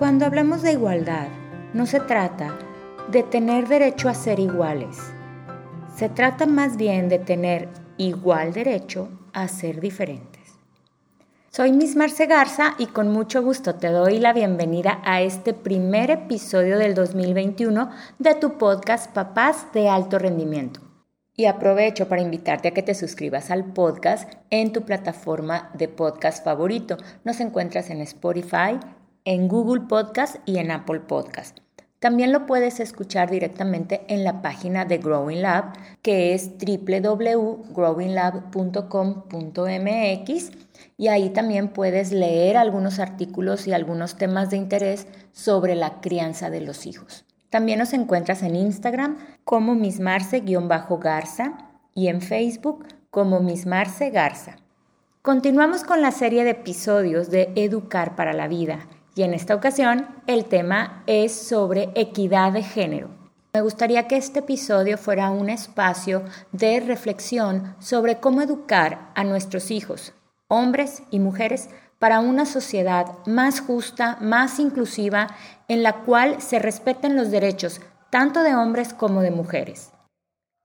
Cuando hablamos de igualdad, no se trata de tener derecho a ser iguales. Se trata más bien de tener igual derecho a ser diferentes. Soy Miss Marce Garza y con mucho gusto te doy la bienvenida a este primer episodio del 2021 de tu podcast Papás de Alto Rendimiento. Y aprovecho para invitarte a que te suscribas al podcast en tu plataforma de podcast favorito. Nos encuentras en Spotify, en Google Podcast y en Apple Podcast. También lo puedes escuchar directamente en la página de Growing Lab, que es www.growinglab.com.mx y ahí también puedes leer algunos artículos y algunos temas de interés sobre la crianza de los hijos. También nos encuentras en Instagram como mismarce-garza y en Facebook como mismarce garza. Continuamos con la serie de episodios de Educar para la Vida y en esta ocasión el tema es sobre equidad de género. Me gustaría que este episodio fuera un espacio de reflexión sobre cómo educar a nuestros hijos, hombres y mujeres, para una sociedad más justa, más inclusiva, en la cual se respeten los derechos tanto de hombres como de mujeres.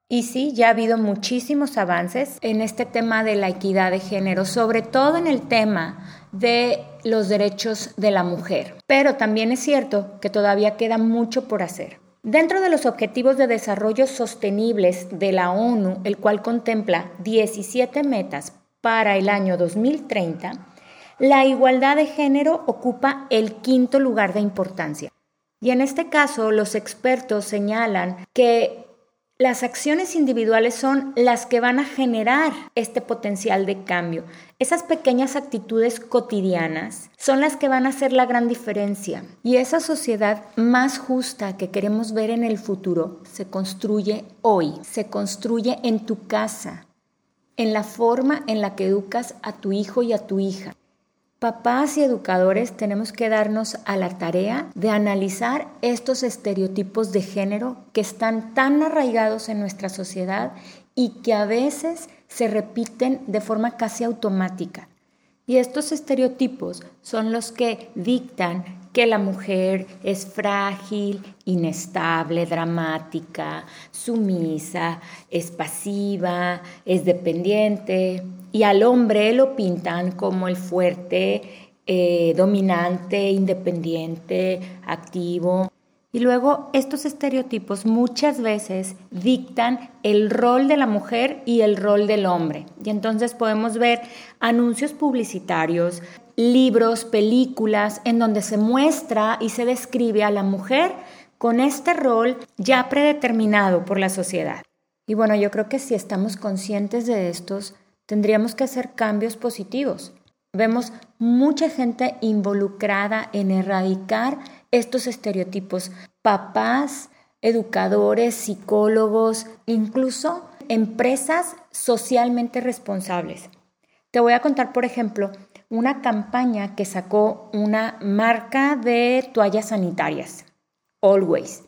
Y sí, ya ha habido muchísimos avances en este tema de la equidad de género, sobre todo en el tema de los derechos de la mujer. Pero también es cierto que todavía queda mucho por hacer. Dentro de los Objetivos de Desarrollo Sostenibles de la ONU, el cual contempla 17 metas para el año 2030, la igualdad de género ocupa el quinto lugar de importancia. Y en este caso, los expertos señalan que las acciones individuales son las que van a generar este potencial de cambio. Esas pequeñas actitudes cotidianas son las que van a hacer la gran diferencia. Y esa sociedad más justa que queremos ver en el futuro se construye hoy, se construye en tu casa, en la forma en la que educas a tu hijo y a tu hija. Papás y educadores tenemos que darnos a la tarea de analizar estos estereotipos de género que están tan arraigados en nuestra sociedad y que a veces se repiten de forma casi automática. Y estos estereotipos son los que dictan que la mujer es frágil, inestable, dramática, sumisa, es pasiva, es dependiente, y al hombre lo pintan como el fuerte, eh, dominante, independiente, activo. Y luego estos estereotipos muchas veces dictan el rol de la mujer y el rol del hombre. Y entonces podemos ver anuncios publicitarios, libros, películas, en donde se muestra y se describe a la mujer con este rol ya predeterminado por la sociedad. Y bueno, yo creo que si estamos conscientes de estos, tendríamos que hacer cambios positivos. Vemos mucha gente involucrada en erradicar estos estereotipos. Papás, educadores, psicólogos, incluso empresas socialmente responsables. Te voy a contar, por ejemplo, una campaña que sacó una marca de toallas sanitarias, Always.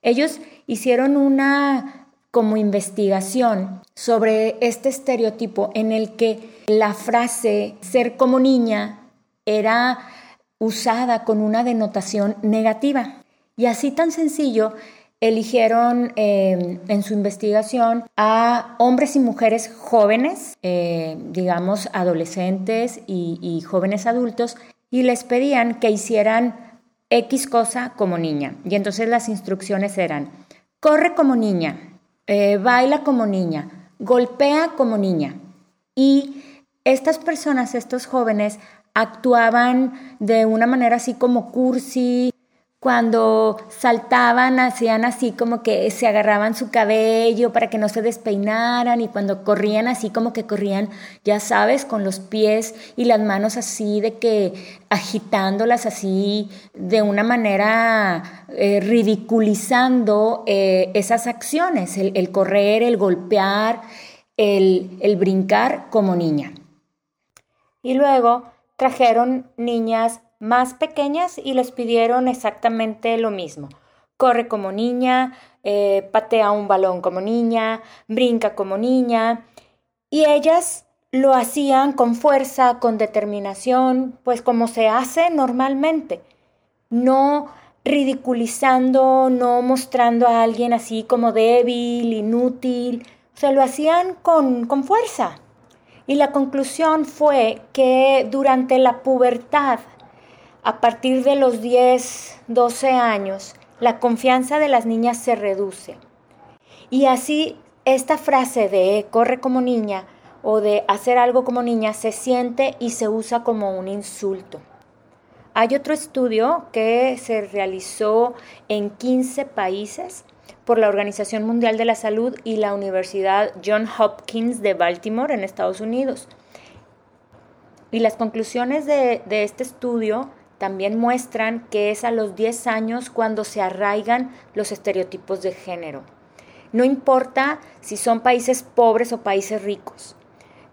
Ellos hicieron una como investigación sobre este estereotipo en el que la frase ser como niña era usada con una denotación negativa. Y así tan sencillo, eligieron eh, en su investigación a hombres y mujeres jóvenes, eh, digamos adolescentes y, jóvenes adultos, y les pedían que hicieran X cosa como niña. Y entonces las instrucciones eran, corre como niña, eh, baila como niña, golpea como niña. Y estas personas, estos jóvenes, actuaban de una manera así como cursi, cuando saltaban hacían así como que se agarraban su cabello para que no se despeinaran y cuando corrían así como que corrían, ya sabes, con los pies y las manos así de que agitándolas así de una manera eh, ridiculizando eh, esas acciones, el, correr, el golpear, el, el brincar como niña. Y luego trajeron niñas más pequeñas y les pidieron exactamente lo mismo. Corre como niña, eh, patea un balón como niña, brinca como niña. Y ellas lo hacían con fuerza, con determinación, pues como se hace normalmente. no ridiculizando, no mostrando a alguien así como débil, inútil, o sea, lo hacían con, con fuerza. Y la conclusión fue que durante la pubertad, a partir de los 10, 12 años, la confianza de las niñas se reduce. Y así esta frase de corre como niña o de hacer algo como niña se siente y se usa como un insulto. Hay otro estudio que se realizó en 15 países por la Organización Mundial de la Salud y la Universidad John Hopkins de Baltimore en Estados Unidos. Y las conclusiones de, de este estudio también muestran que es a los 10 años cuando se arraigan los estereotipos de género. No importa si son países pobres o países ricos.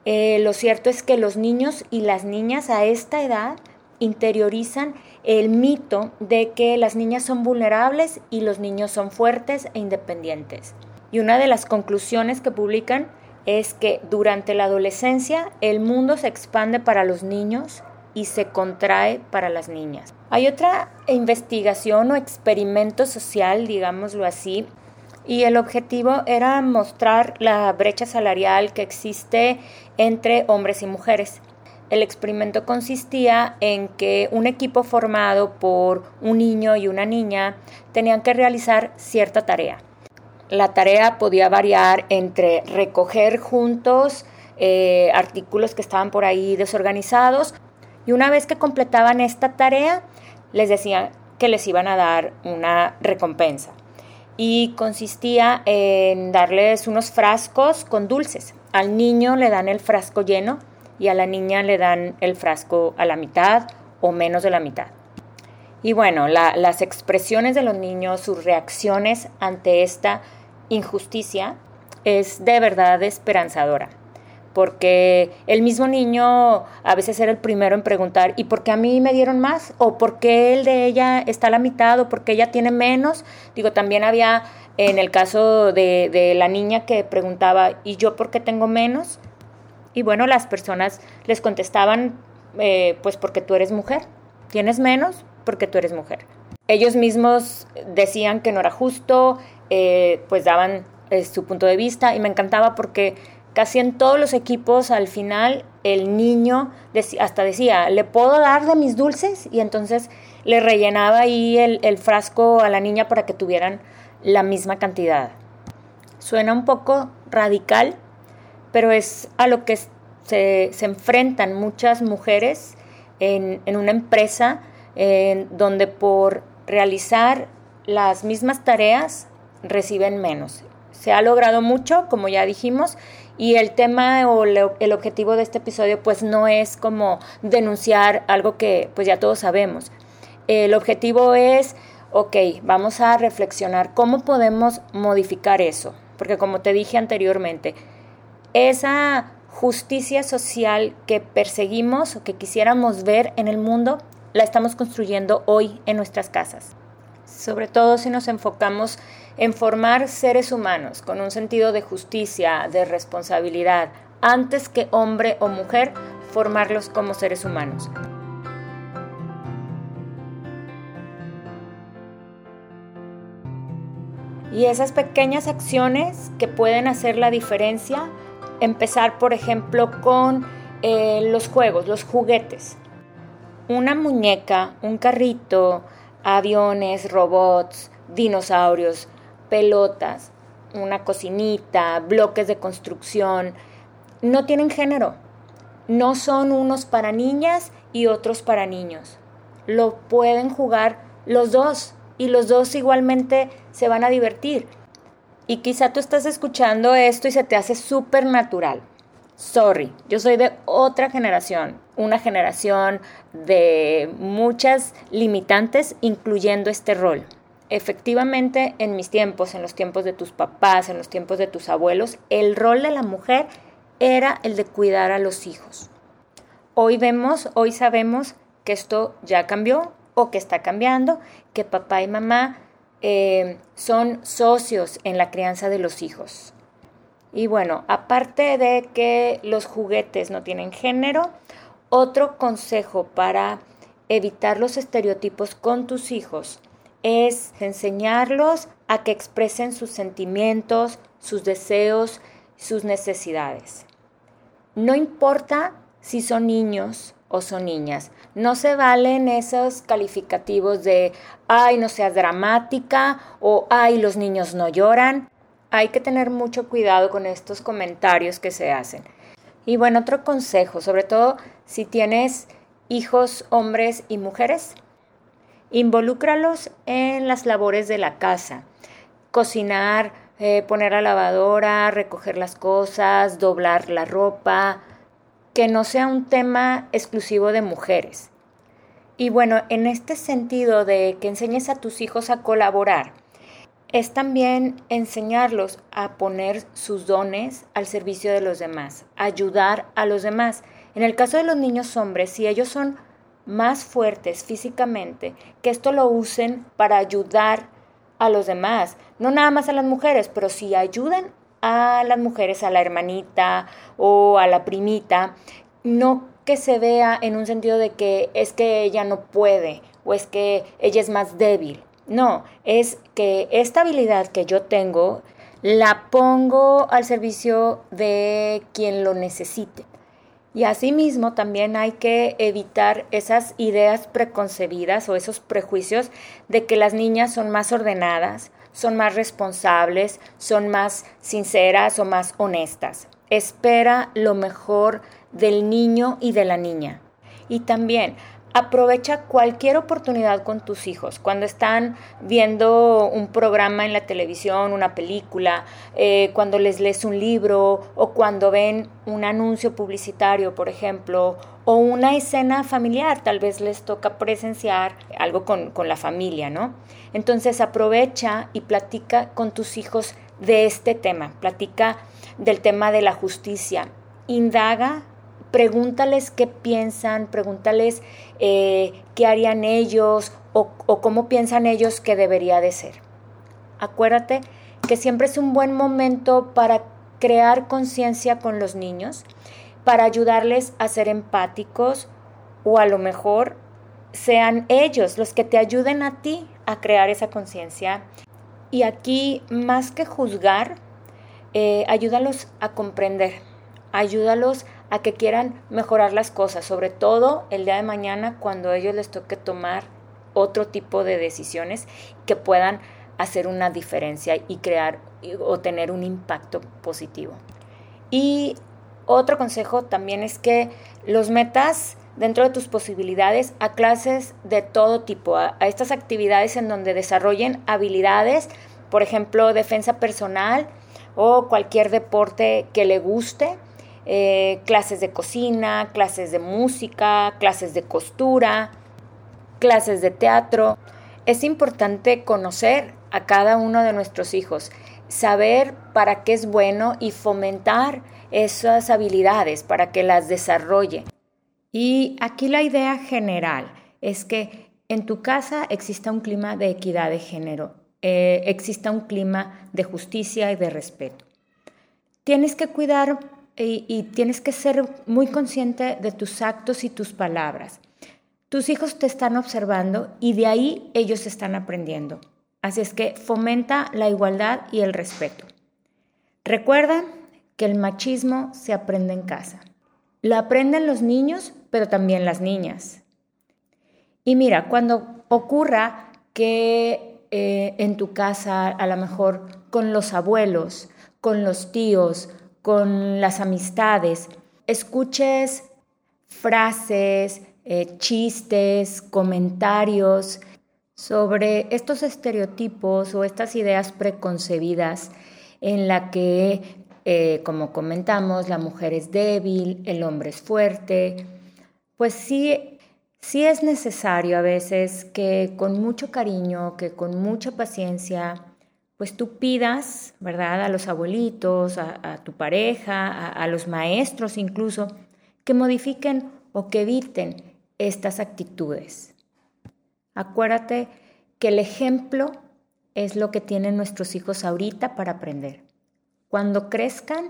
Eh, lo cierto es que los niños y las niñas a esta edad interiorizan el mito de que las niñas son vulnerables y los niños son fuertes e independientes. Y una de las conclusiones que publican es que durante la adolescencia el mundo se expande para los niños y se contrae para las niñas. Hay otra investigación o experimento social, digámoslo así, y el objetivo era mostrar la brecha salarial que existe entre hombres y mujeres. El experimento consistía en que un equipo formado por un niño y una niña tenían que realizar cierta tarea. La tarea podía variar entre recoger juntos eh, artículos que estaban por ahí desorganizados y una vez que completaban esta tarea, les decían que les iban a dar una recompensa. Y consistía en darles unos frascos con dulces. Al niño le dan el frasco lleno y a la niña le dan el frasco a la mitad o menos de la mitad. Y bueno, las expresiones de los niños, sus reacciones ante esta injusticia es de verdad esperanzadora porque el mismo niño a veces era el primero en preguntar, ¿y por qué a mí me dieron más? ¿O por qué el de ella está a la mitad? ¿O por qué ella tiene menos? Digo, también había en el caso de, la niña que preguntaba, ¿y yo por qué tengo menos? Y bueno, las personas les contestaban, eh, pues porque tú eres mujer. ¿Tienes menos? Porque tú eres mujer. Ellos mismos decían que no era justo, eh, pues daban eh, su punto de vista y me encantaba porque casi en todos los equipos al final el niño hasta decía, ¿le puedo dar de mis dulces? Y entonces le rellenaba ahí el, frasco a la niña para que tuvieran la misma cantidad. Suena un poco radical, pero es a lo que se, enfrentan muchas mujeres en, una empresa donde por realizar las mismas tareas reciben menos. Se ha logrado mucho, como ya dijimos, y el tema o el objetivo de este episodio pues no es como denunciar algo que pues ya todos sabemos. El objetivo es, ok, vamos a reflexionar cómo podemos modificar eso. Porque como te dije anteriormente, esa justicia social que perseguimos o que quisiéramos ver en el mundo, la estamos construyendo hoy en nuestras casas. Sobre todo si nos enfocamos en formar seres humanos con un sentido de justicia, de responsabilidad, antes que hombre o mujer, formarlos como seres humanos. Y esas pequeñas acciones que pueden hacer la diferencia, empezar por ejemplo con eh, los juegos, los juguetes. Una muñeca, un carrito, aviones, robots, dinosaurios, pelotas, una cocinita, bloques de construcción, no tienen género. No son unos para niñas y otros para niños. Lo pueden jugar los dos y los dos igualmente se van a divertir. Y quizá tú estás escuchando esto y se te hace súper natural. Sorry, yo soy de otra generación, una generación de muchas limitantes, incluyendo este rol. Efectivamente, en mis tiempos, en los tiempos de tus papás, en los tiempos de tus abuelos, el rol de la mujer era el de cuidar a los hijos. Hoy vemos, hoy sabemos que esto ya cambió o que está cambiando, que papá y mamá eh, son socios en la crianza de los hijos. Y bueno, aparte de que los juguetes no tienen género, otro consejo para evitar los estereotipos con tus hijos es enseñarlos a que expresen sus sentimientos, sus deseos, sus necesidades. No importa si son niños o son niñas. No se valen esos calificativos de, ay, no seas dramática o, ay, los niños no lloran. Hay que tener mucho cuidado con estos comentarios que se hacen. Y bueno, otro consejo, sobre todo si tienes hijos hombres y mujeres, involúcralos en las labores de la casa. Cocinar, eh, poner a lavadora, recoger las cosas, doblar la ropa, que no sea un tema exclusivo de mujeres. Y bueno, en este sentido de que enseñes a tus hijos a colaborar, es también enseñarlos a poner sus dones al servicio de los demás, ayudar a los demás. En el caso de los niños hombres, si ellos son más fuertes físicamente, que esto lo usen para ayudar a los demás, no nada más a las mujeres, pero si ayudan a las mujeres, a la hermanita o a la primita, no que se vea en un sentido de que es que ella no puede o es que ella es más débil. No, es que esta habilidad que yo tengo la pongo al servicio de quien lo necesite. Y asimismo también hay que evitar esas ideas preconcebidas o esos prejuicios de que las niñas son más ordenadas, son más responsables, son más sinceras o más honestas. Espera lo mejor del niño y de la niña. Y también Aprovecha cualquier oportunidad con tus hijos. Cuando están viendo un programa en la televisión, una película, eh, cuando les lees un libro o cuando ven un anuncio publicitario, por ejemplo, o una escena familiar, tal vez les toca presenciar algo con, con la familia, ¿no? Entonces aprovecha y platica con tus hijos de este tema, platica del tema de la justicia, indaga pregúntales qué piensan, pregúntales eh, qué harían ellos o, cómo piensan ellos que debería de ser. Acuérdate que siempre es un buen momento para crear conciencia con los niños, para ayudarles a ser empáticos o a lo mejor sean ellos los que te ayuden a ti a crear esa conciencia. Y aquí, más que juzgar, eh, ayúdalos a comprender, ayúdalos a que quieran mejorar las cosas, sobre todo el día de mañana cuando a ellos les toque tomar otro tipo de decisiones que puedan hacer una diferencia y crear o tener un impacto positivo. Y otro consejo también es que los metas dentro de tus posibilidades a clases de todo tipo, a, a estas actividades en donde desarrollen habilidades, por ejemplo, defensa personal o cualquier deporte que le guste eh, clases de cocina, clases de música, clases de costura, clases de teatro. Es importante conocer a cada uno de nuestros hijos, saber para qué es bueno y fomentar esas habilidades para que las desarrolle. Y aquí la idea general es que en tu casa exista un clima de equidad de género, eh, exista un clima de justicia y de respeto. Tienes que cuidar y, tienes que ser muy consciente de tus actos y tus palabras. Tus hijos te están observando y de ahí ellos están aprendiendo. Así es que fomenta la igualdad y el respeto. Recuerda que el machismo se aprende en casa. Lo aprenden los niños, pero también las niñas. Y mira, cuando ocurra que eh, en tu casa, a lo mejor con los abuelos, con los tíos, con las amistades, escuches frases, eh, chistes, comentarios sobre estos estereotipos o estas ideas preconcebidas en la que, eh, como comentamos, la mujer es débil, el hombre es fuerte, pues sí, sí es necesario a veces que con mucho cariño, que con mucha paciencia, pues tú pidas, ¿verdad? A los abuelitos, a, tu pareja, a, a los maestros incluso, que modifiquen o que eviten estas actitudes. Acuérdate que el ejemplo es lo que tienen nuestros hijos ahorita para aprender. Cuando crezcan,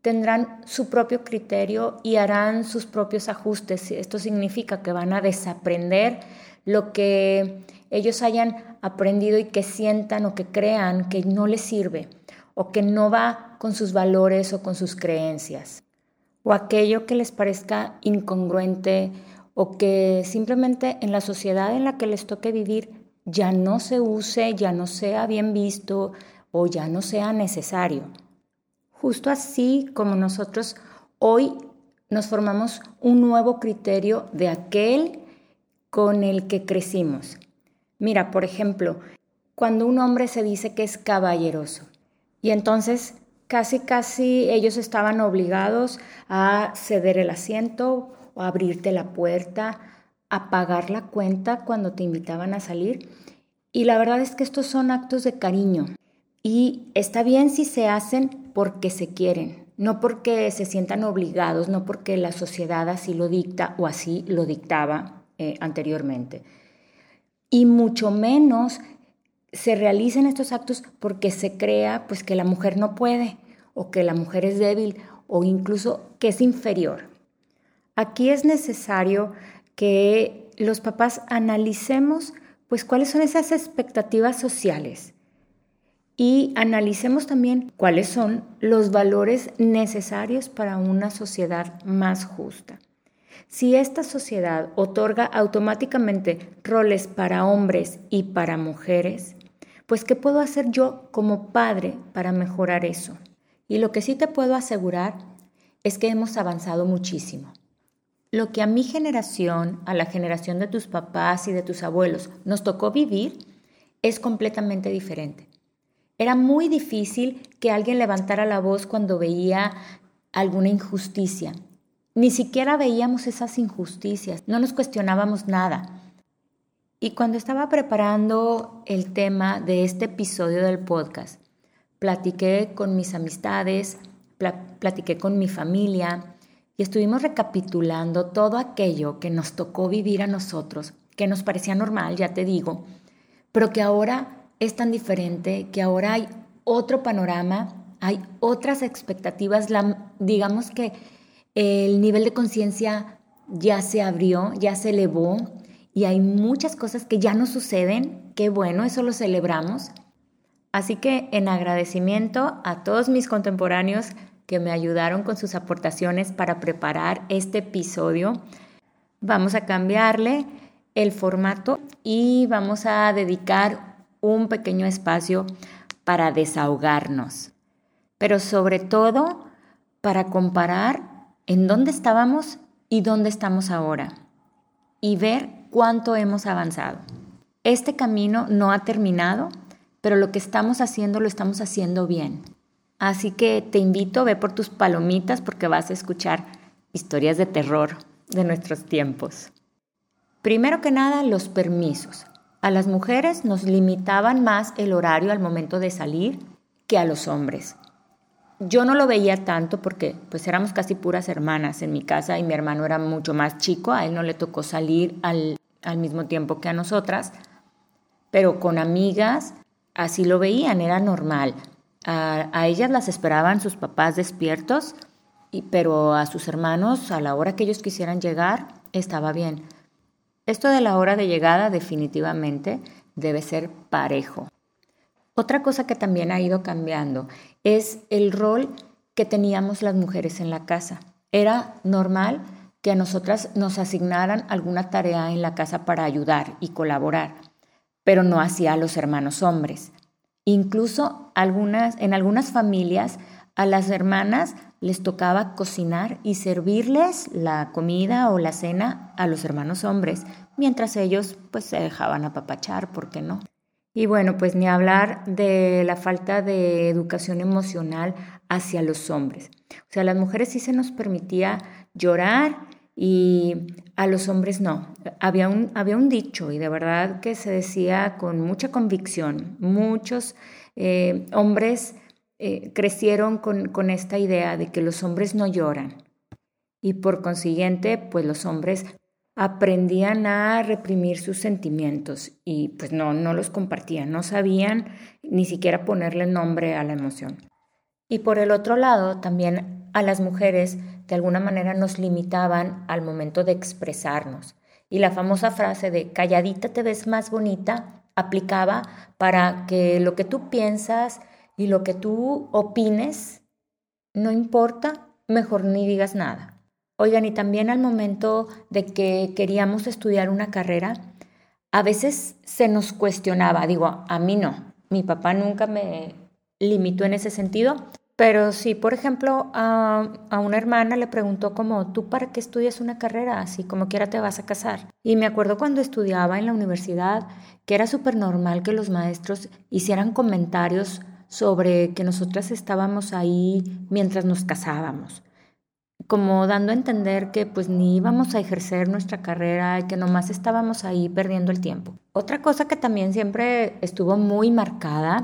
tendrán su propio criterio y harán sus propios ajustes. Esto significa que van a desaprender lo que ellos hayan aprendido y que sientan o que crean que no les sirve o que no va con sus valores o con sus creencias o aquello que les parezca incongruente o que simplemente en la sociedad en la que les toque vivir ya no se use, ya no sea bien visto o ya no sea necesario. Justo así como nosotros hoy nos formamos un nuevo criterio de aquel con el que crecimos. Mira, por ejemplo, cuando un hombre se dice que es caballeroso y entonces casi casi ellos estaban obligados a ceder el asiento o abrirte la puerta, a pagar la cuenta cuando te invitaban a salir. Y la verdad es que estos son actos de cariño. Y está bien si se hacen porque se quieren, no porque se sientan obligados, no porque la sociedad así lo dicta o así lo dictaba eh, anteriormente. Y mucho menos se realicen estos actos porque se crea pues que la mujer no puede o que la mujer es débil o incluso que es inferior. Aquí es necesario que los papás analicemos pues cuáles son esas expectativas sociales y analicemos también cuáles son los valores necesarios para una sociedad más justa. Si esta sociedad otorga automáticamente roles para hombres y para mujeres, pues ¿qué puedo hacer yo como padre para mejorar eso? Y lo que sí te puedo asegurar es que hemos avanzado muchísimo. Lo que a mi generación, a la generación de tus papás y de tus abuelos nos tocó vivir es completamente diferente. Era muy difícil que alguien levantara la voz cuando veía alguna injusticia. Ni siquiera veíamos esas injusticias, no nos cuestionábamos nada. Y cuando estaba preparando el tema de este episodio del podcast, platiqué con mis amistades, platiqué con mi familia y estuvimos recapitulando todo aquello que nos tocó vivir a nosotros, que nos parecía normal, ya te digo, pero que ahora es tan diferente, que ahora hay otro panorama, hay otras expectativas, digamos que el nivel de conciencia ya se abrió, ya se elevó y hay muchas cosas que ya no suceden, qué bueno, eso lo celebramos. Así que en agradecimiento a todos mis contemporáneos que me ayudaron con sus aportaciones para preparar este episodio, vamos a cambiarle el formato y vamos a dedicar un pequeño espacio para desahogarnos, pero sobre todo para comparar en dónde estábamos y dónde estamos ahora y ver cuánto hemos avanzado. Este camino no ha terminado, pero lo que estamos haciendo lo estamos haciendo bien. Así que te invito, a ver por tus palomitas porque vas a escuchar historias de terror de nuestros tiempos. Primero que nada, los permisos. A las mujeres nos limitaban más el horario al momento de salir que a los hombres. Yo no lo veía tanto porque pues éramos casi puras hermanas en mi casa y mi hermano era mucho más chico, a él no le tocó salir al al mismo tiempo que a nosotras, pero con amigas así lo veían, era normal. A, ellas las esperaban sus papás despiertos, y, pero a sus hermanos a la hora que ellos quisieran llegar estaba bien. Esto de la hora de llegada definitivamente debe ser parejo. Otra cosa que también ha ido cambiando es el rol que teníamos las mujeres en la casa. Era normal que a nosotras nos asignaran alguna tarea en la casa para ayudar y colaborar, pero no hacía a los hermanos hombres. Incluso en algunas familias a las hermanas les tocaba cocinar y servirles la comida o la cena a los hermanos hombres, mientras ellos pues se dejaban apapachar, ¿por qué no? Y bueno, pues ni hablar de la falta de educación emocional hacia los hombres. O sea, a las mujeres sí se nos permitía llorar y a los hombres no. Había un, había un dicho y de verdad que se decía con mucha convicción. Muchos eh, hombres eh, crecieron con, con esta idea de que los hombres no lloran y por consiguiente pues los hombres aprendían a reprimir sus sentimientos y pues no, no los compartían, no sabían ni siquiera ponerle nombre a la emoción. Y por el otro lado también a las mujeres de alguna manera nos limitaban al momento de expresarnos. Y la famosa frase de calladita te ves más bonita aplicaba para que lo que tú piensas y lo que tú opines, no importa, mejor ni digas nada. Oigan, y también al momento de que queríamos estudiar una carrera, a veces se nos cuestionaba, digo, a mí no, mi papá nunca me limitó en ese sentido, pero sí, por ejemplo, a, a, una hermana le preguntó como, ¿tú para qué estudias una carrera? Así como quiera te vas a casar. Y me acuerdo cuando estudiaba en la universidad que era súper normal que los maestros hicieran comentarios sobre que nosotras estábamos ahí mientras nos casábamos como dando a entender que pues ni íbamos a ejercer nuestra carrera y que nomás estábamos ahí perdiendo el tiempo. Otra cosa que también siempre estuvo muy marcada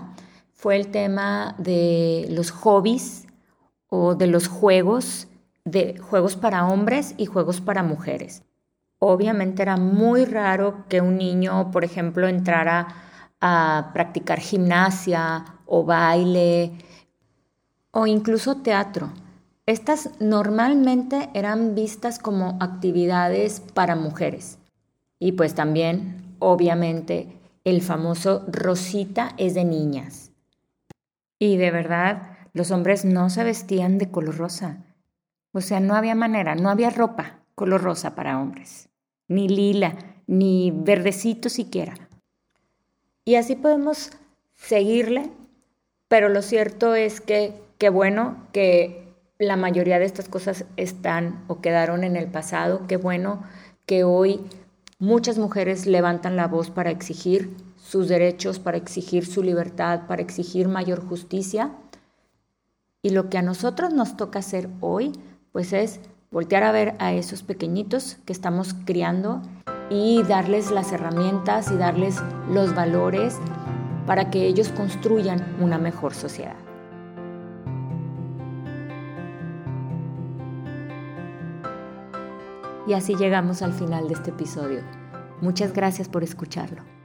fue el tema de los hobbies o de los juegos, de juegos para hombres y juegos para mujeres. Obviamente era muy raro que un niño, por ejemplo, entrara a practicar gimnasia o baile o incluso teatro estas normalmente eran vistas como actividades para mujeres. Y pues también, obviamente, el famoso Rosita es de niñas. Y de verdad, los hombres no se vestían de color rosa. O sea, no había manera, no había ropa color rosa para hombres. Ni lila, ni verdecito siquiera. Y así podemos seguirle, pero lo cierto es que, qué bueno que la mayoría de estas cosas están o quedaron en el pasado. Qué bueno que hoy muchas mujeres levantan la voz para exigir sus derechos, para exigir su libertad, para exigir mayor justicia. Y lo que a nosotros nos toca hacer hoy, pues es voltear a ver a esos pequeñitos que estamos criando y darles las herramientas y darles los valores para que ellos construyan una mejor sociedad. Y así llegamos al final de este episodio. Muchas gracias por escucharlo.